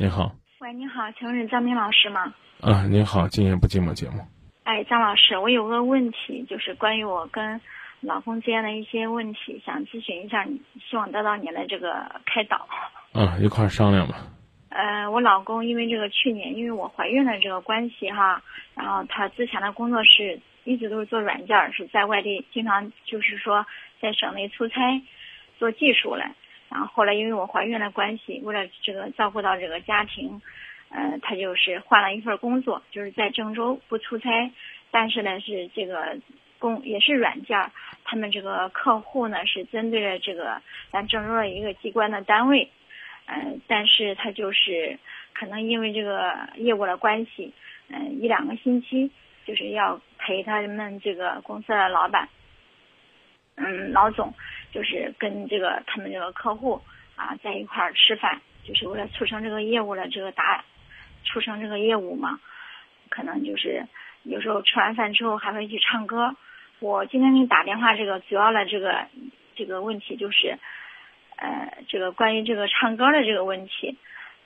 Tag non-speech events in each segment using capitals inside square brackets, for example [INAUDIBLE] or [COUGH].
您好，喂，你好，请问是张明老师吗？啊，您好，今夜不寂寞节目。哎，张老师，我有个问题，就是关于我跟老公之间的一些问题，想咨询一下你，希望得到您的这个开导。啊，一块儿商量吧。呃，我老公因为这个去年因为我怀孕的这个关系哈，然后他之前的工作是一直都是做软件儿，是在外地，经常就是说在省内出差做技术嘞。然后后来因为我怀孕的关系，为了这个照顾到这个家庭，呃，他就是换了一份工作，就是在郑州不出差，但是呢是这个工也是软件，他们这个客户呢是针对了这个咱郑州的一个机关的单位。嗯，但是他就是可能因为这个业务的关系，嗯，一两个星期就是要陪他们这个公司的老板，嗯，老总，就是跟这个他们这个客户啊在一块儿吃饭，就是为了促成这个业务的这个达，促成这个业务嘛，可能就是有时候吃完饭之后还会去唱歌。我今天给你打电话，这个主要的这个这个问题就是。呃，这个关于这个唱歌的这个问题，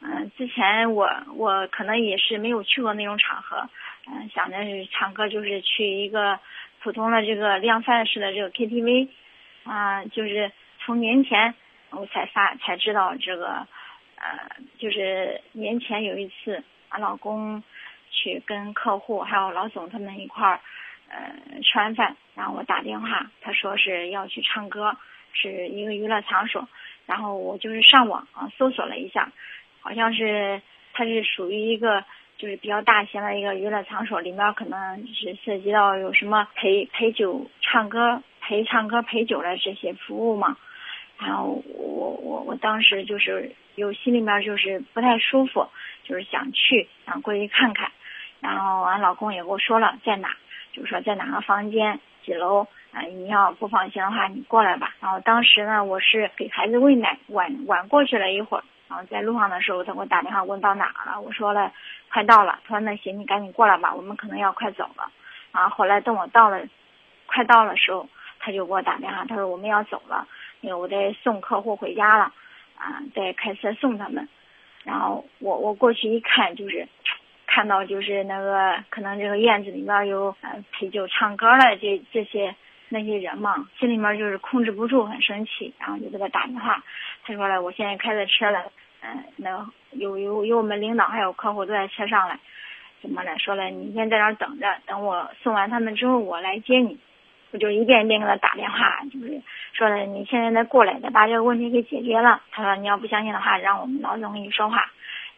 嗯，之前我我可能也是没有去过那种场合，嗯，想着是唱歌就是去一个普通的这个量贩式的这个 KTV，啊，就是从年前我才发才知道这个，呃，就是年前有一次，俺老公去跟客户还有老总他们一块儿，呃，吃完饭，然后我打电话，他说是要去唱歌。是一个娱乐场所，然后我就是上网啊搜索了一下，好像是它是属于一个就是比较大型的一个娱乐场所，里面可能是涉及到有什么陪陪酒、唱歌、陪唱歌、陪酒的这些服务嘛。然后我我我当时就是有心里面就是不太舒服，就是想去想过去看看。然后俺老公也跟我说了在哪，就是说在哪个房间几楼。啊，你要不放心的话，你过来吧。然后当时呢，我是给孩子喂奶，晚晚过去了一会儿。然后在路上的时候，他给我打电话问到哪了，我说了快到了。他说那行，你赶紧过来吧，我们可能要快走了。然后后来等我到了，快到的时候，他就给我打电话，他说我们要走了，那个我得送客户回家了，啊，再开车送他们。然后我我过去一看，就是看到就是那个可能这个院子里面有呃陪酒唱歌的这这些。那些人嘛，心里面就是控制不住，很生气，然后就给他打电话。他说了，我现在开着车了，嗯，那有有有我们领导还有客户都在车上了，怎么了？说了，你先在那等着，等我送完他们之后，我来接你。我就一遍一遍给他打电话，就是说的，你现在再过来，再把这个问题给解决了。他说，你要不相信的话，让我们老总跟你说话。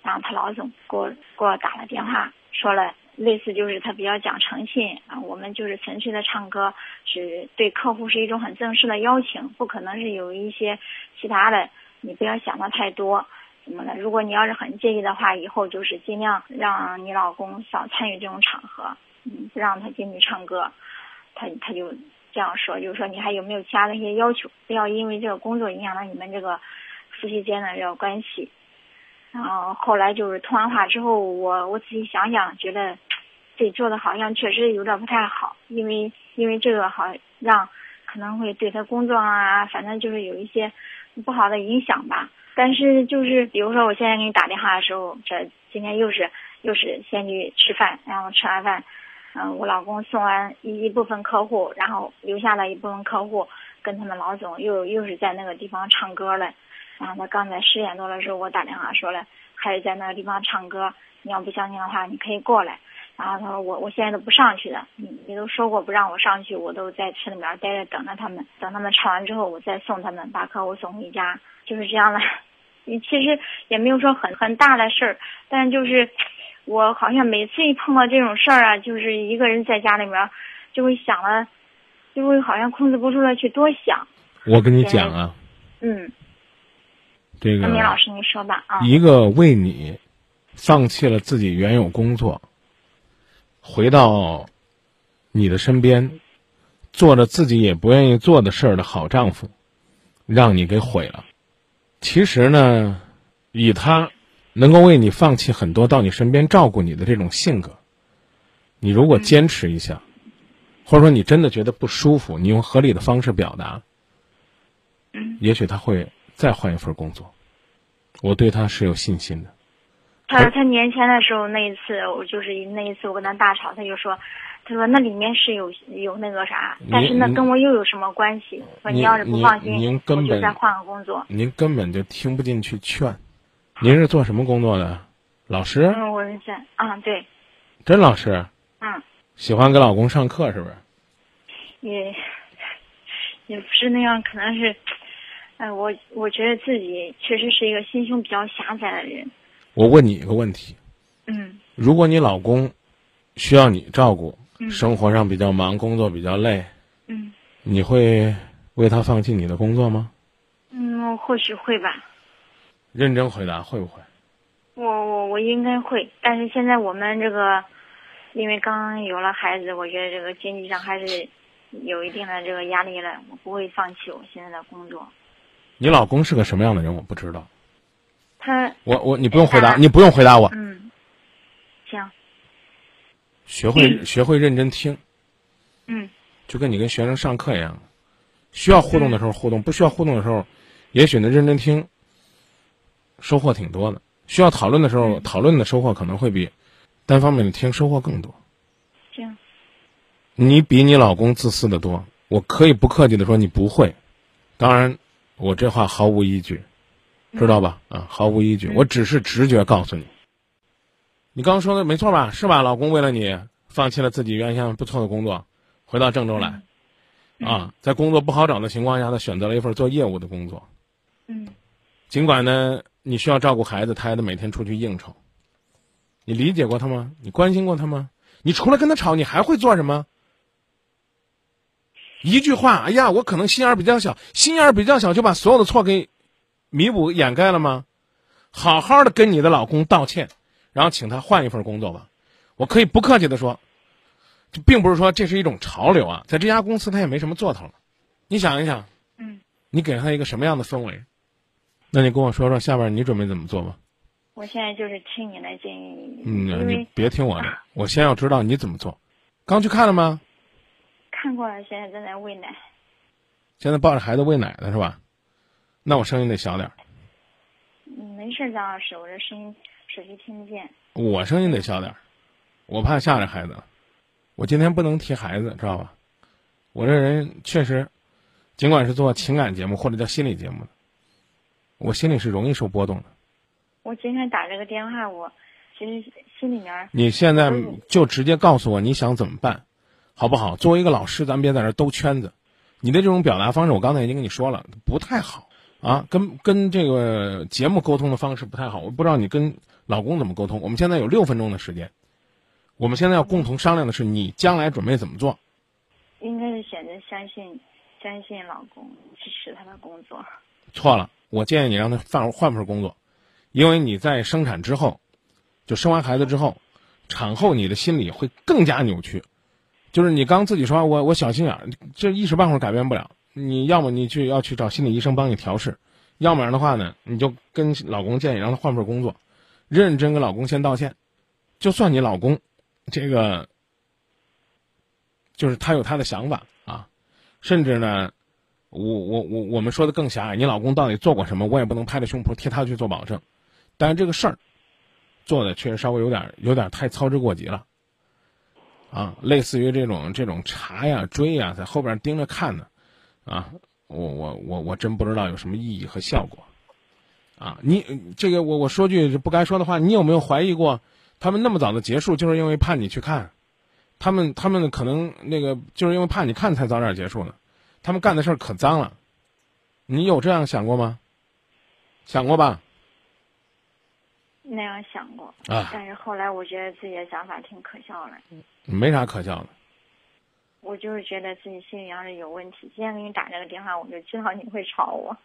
然后他老总给我给我打了电话，说了。类似就是他比较讲诚信啊，我们就是纯粹的唱歌，是对客户是一种很正式的邀请，不可能是有一些其他的，你不要想的太多，怎么的？如果你要是很介意的话，以后就是尽量让你老公少参与这种场合，嗯，不让他进去唱歌。他他就这样说，就是说你还有没有其他的一些要求？不要因为这个工作影响了你们这个夫妻间的这个关系。然后后来就是通完话之后，我我仔细想想，觉得。自己做的好像确实有点不太好，因为因为这个好让可能会对他工作啊，反正就是有一些不好的影响吧。但是就是比如说我现在给你打电话的时候，这今天又是又是先去吃饭，然后吃完饭，嗯，我老公送完一一部分客户，然后留下了一部分客户跟他们老总又又是在那个地方唱歌了。然后他刚才十点多的时候我打电话说了，还是在那个地方唱歌。你要不相信的话，你可以过来。然后他说我我现在都不上去的，你你都说过不让我上去，我都在车里面待着等着他们，等他们唱完之后我再送他们，把客户送回家，就是这样的。你 [LAUGHS] 其实也没有说很很大的事儿，但就是我好像每次一碰到这种事儿啊，就是一个人在家里面就会想了，就会好像控制不住的去多想。我跟你讲啊，嗯，这个明老师你说吧啊，一个为你放弃了自己原有工作。回到你的身边，做着自己也不愿意做的事儿的好丈夫，让你给毁了。其实呢，以他能够为你放弃很多到你身边照顾你的这种性格，你如果坚持一下，或者说你真的觉得不舒服，你用合理的方式表达，也许他会再换一份工作。我对他是有信心的。他他年前的时候那一次，我就是那一次我跟他大吵，他就说，他说那里面是有有那个啥，但是那跟我又有什么关系？说你要是不放心，您根本再换个工作。您根本就听不进去劝。您是做什么工作的？老师？嗯，我是在啊，对。真老师？嗯。喜欢给老公上课是不是？也也不是那样，可能是，哎，我我觉得自己确实是一个心胸比较狭窄的人。我问你一个问题，嗯，如果你老公需要你照顾，生活上比较忙，工作比较累，嗯，你会为他放弃你的工作吗？嗯，或许会吧。认真回答，会不会？我我我应该会，但是现在我们这个，因为刚有了孩子，我觉得这个经济上还是有一定的这个压力了。我不会放弃我现在的工作。你老公是个什么样的人？我不知道。他我我你不用回答，你不用回答我。嗯，行。学会学会认真听。嗯。就跟你跟学生上课一样，需要互动的时候互动，不需要互动的时候，也许呢认真听，收获挺多的。需要讨论的时候，讨论的收获可能会比单方面的听收获更多。行。你比你老公自私的多，我可以不客气的说你不会。当然，我这话毫无依据。知道吧？啊，毫无依据，我只是直觉告诉你。你刚刚说的没错吧？是吧？老公为了你放弃了自己原先不错的工作，回到郑州来，啊，在工作不好找的情况下，他选择了一份做业务的工作。嗯。尽管呢，你需要照顾孩子，他还得每天出去应酬。你理解过他吗？你关心过他吗？你除了跟他吵，你还会做什么？一句话，哎呀，我可能心眼比较小，心眼比较小，就把所有的错给。弥补掩盖了吗？好好的跟你的老公道歉，然后请他换一份工作吧。我可以不客气的说，这并不是说这是一种潮流啊，在这家公司他也没什么做头了。你想一想，嗯，你给他一个什么样的氛围？那你跟我说说下边你准备怎么做吧？我现在就是听你的建议，嗯，你别听我的，我先要知道你怎么做。刚去看了吗？看过了，现在正在喂奶。现在抱着孩子喂奶呢，是吧？那我声音得小点儿。嗯，没事，张老师，我这声音手机听不见。我声音得小点儿，我怕吓着孩子。我今天不能提孩子，知道吧？我这人确实，尽管是做情感节目或者叫心理节目的，我心里是容易受波动的。我今天打这个电话，我其实心里面……你现在就直接告诉我你想怎么办，好不好？作为一个老师，咱别在这兜圈子。你的这种表达方式，我刚才已经跟你说了，不太好。啊，跟跟这个节目沟通的方式不太好，我不知道你跟老公怎么沟通。我们现在有六分钟的时间，我们现在要共同商量的是你将来准备怎么做。应该是选择相信，相信老公，支持他的工作。错了，我建议你让他换换份工作，因为你在生产之后，就生完孩子之后，产后你的心理会更加扭曲。就是你刚自己说，我我小心眼，这一时半会儿改变不了。你要么你去要去找心理医生帮你调试，要不然的话呢，你就跟老公建议让他换份工作，认真跟老公先道歉。就算你老公，这个就是他有他的想法啊，甚至呢，我我我我们说的更狭隘，你老公到底做过什么，我也不能拍着胸脯替他去做保证。但是这个事儿做的确实稍微有点有点太操之过急了，啊，类似于这种这种查呀追呀，在后边盯着看呢。啊，我我我我真不知道有什么意义和效果，啊，你这个我我说句不该说的话，你有没有怀疑过，他们那么早的结束，就是因为怕你去看，他们他们可能那个就是因为怕你看才早点结束呢，他们干的事儿可脏了，你有这样想过吗？想过吧？那样想过啊，但是后来我觉得自己的想法挺可笑的，没啥可笑的。我就是觉得自己心里要是有问题，今天给你打这个电话，我就知道你会吵我。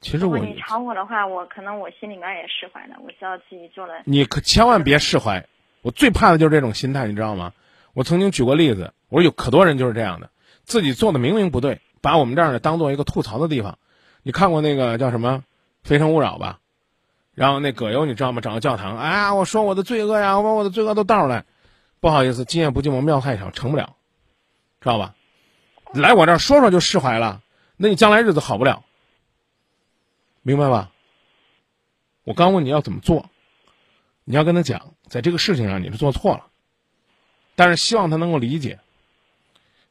其实我，你吵我的话，我可能我心里面也释怀了。我知道自己做了。你可千万别释怀，我最怕的就是这种心态，你知道吗？我曾经举过例子，我说有可多人就是这样的，自己做的明明不对，把我们这儿呢当做一个吐槽的地方。你看过那个叫什么《非诚勿扰》吧？然后那葛优你知道吗？整个教堂，哎，我说我的罪恶呀，我把我的罪恶都倒出来。不好意思，今夜不寂寞庙太小，成不了，知道吧？来我这儿说说就释怀了，那你将来日子好不了，明白吧？我刚问你要怎么做，你要跟他讲，在这个事情上你是做错了，但是希望他能够理解。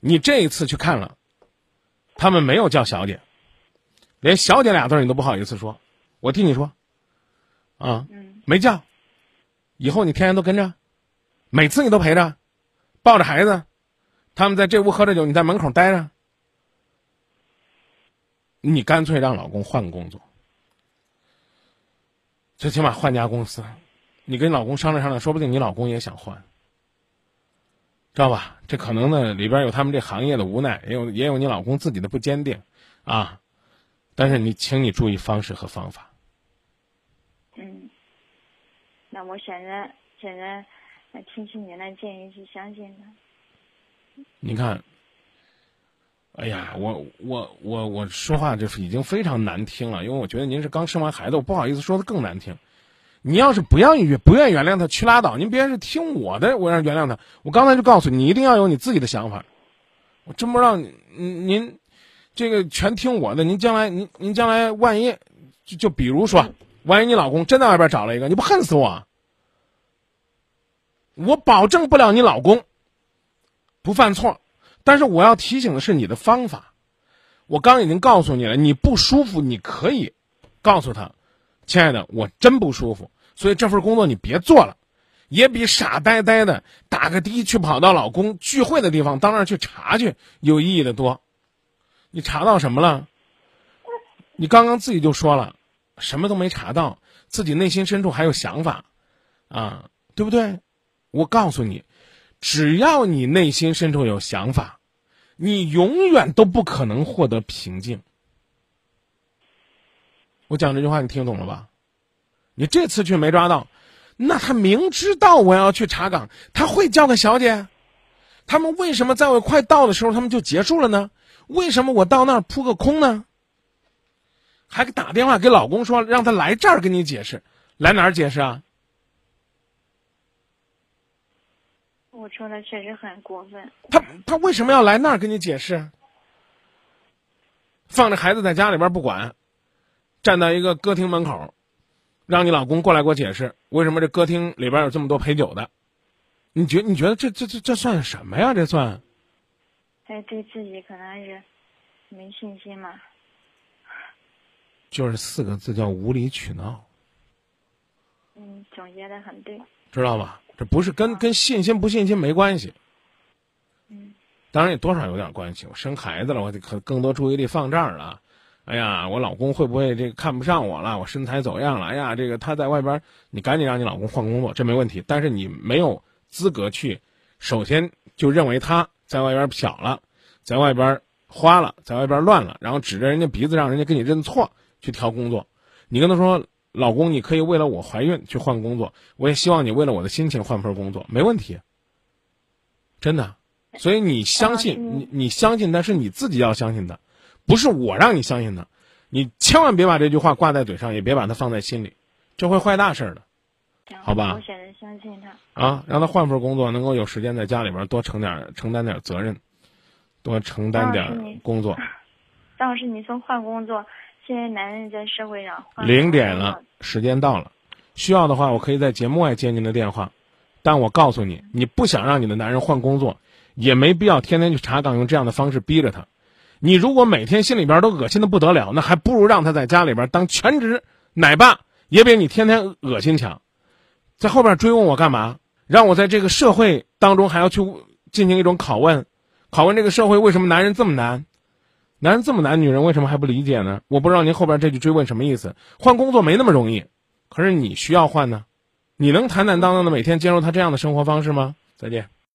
你这一次去看了，他们没有叫小姐，连小姐俩字你都不好意思说，我替你说，啊，没叫，以后你天天都跟着，每次你都陪着，抱着孩子，他们在这屋喝着酒，你在门口待着，你干脆让老公换工作。最起码换家公司，你跟老公商量商量，说不定你老公也想换，知道吧？这可能呢里边有他们这行业的无奈，也有也有你老公自己的不坚定，啊，但是你请你注意方式和方法。嗯，那我现在现在听取您的建议去相信他。你看，哎呀，我我我我说话就是已经非常难听了，因为我觉得您是刚生完孩子，我不好意思说的更难听。你要是不愿意不愿意原谅他，去拉倒。您别是听我的，我让原谅他。我刚才就告诉你，你一定要有你自己的想法。我真不知道您您这个全听我的，您将来您您将来万一就就比如说，万一你老公真在外边找了一个，你不恨死我？我保证不了你老公不犯错。但是我要提醒的是你的方法，我刚已经告诉你了，你不舒服，你可以告诉他，亲爱的，我真不舒服，所以这份工作你别做了，也比傻呆呆的打个的去跑到老公聚会的地方到那儿去查去有意义的多。你查到什么了？你刚刚自己就说了，什么都没查到，自己内心深处还有想法，啊，对不对？我告诉你。只要你内心深处有想法，你永远都不可能获得平静。我讲这句话你听懂了吧？你这次却没抓到，那他明知道我要去查岗，他会叫个小姐？他们为什么在我快到的时候他们就结束了呢？为什么我到那儿扑个空呢？还打电话给老公说让他来这儿跟你解释，来哪儿解释啊？我说的确实很过分。他他为什么要来那儿跟你解释？放着孩子在家里边不管，站在一个歌厅门口，让你老公过来给我解释为什么这歌厅里边有这么多陪酒的？你觉你觉得这这这这算什么呀？这算？他对自己可能是没信心嘛。就是四个字叫无理取闹。嗯，总结的很对。知道吧？这不是跟跟信心不信心没关系，嗯，当然也多少有点关系。我生孩子了，我得可更多注意力放这儿了。哎呀，我老公会不会这个看不上我了？我身材走样了？哎呀，这个他在外边，你赶紧让你老公换工作，这没问题。但是你没有资格去，首先就认为他在外边瞟了，在外边花了，在外边乱了，然后指着人家鼻子让人家给你认错去挑工作。你跟他说。老公，你可以为了我怀孕去换工作，我也希望你为了我的心情换份工作，没问题。真的，所以你相信你，你相信，但是你自己要相信的，不是我让你相信的。你千万别把这句话挂在嘴上，也别把它放在心里，这会坏大事的。好吧？我选择相信他。啊，让他换份工作，能够有时间在家里边多承点承担点责任，多承担点工作。张老师，你说换工作。现在男人在社会上零点了，时间到了，需要的话我可以在节目外接您的电话，但我告诉你，你不想让你的男人换工作，也没必要天天去查岗，用这样的方式逼着他。你如果每天心里边都恶心的不得了，那还不如让他在家里边当全职奶爸，也比你天天恶心强。在后边追问我干嘛？让我在这个社会当中还要去进行一种拷问，拷问这个社会为什么男人这么难？男人这么难，女人为什么还不理解呢？我不知道您后边这句追问什么意思。换工作没那么容易，可是你需要换呢？你能坦坦荡荡的每天接受他这样的生活方式吗？再见。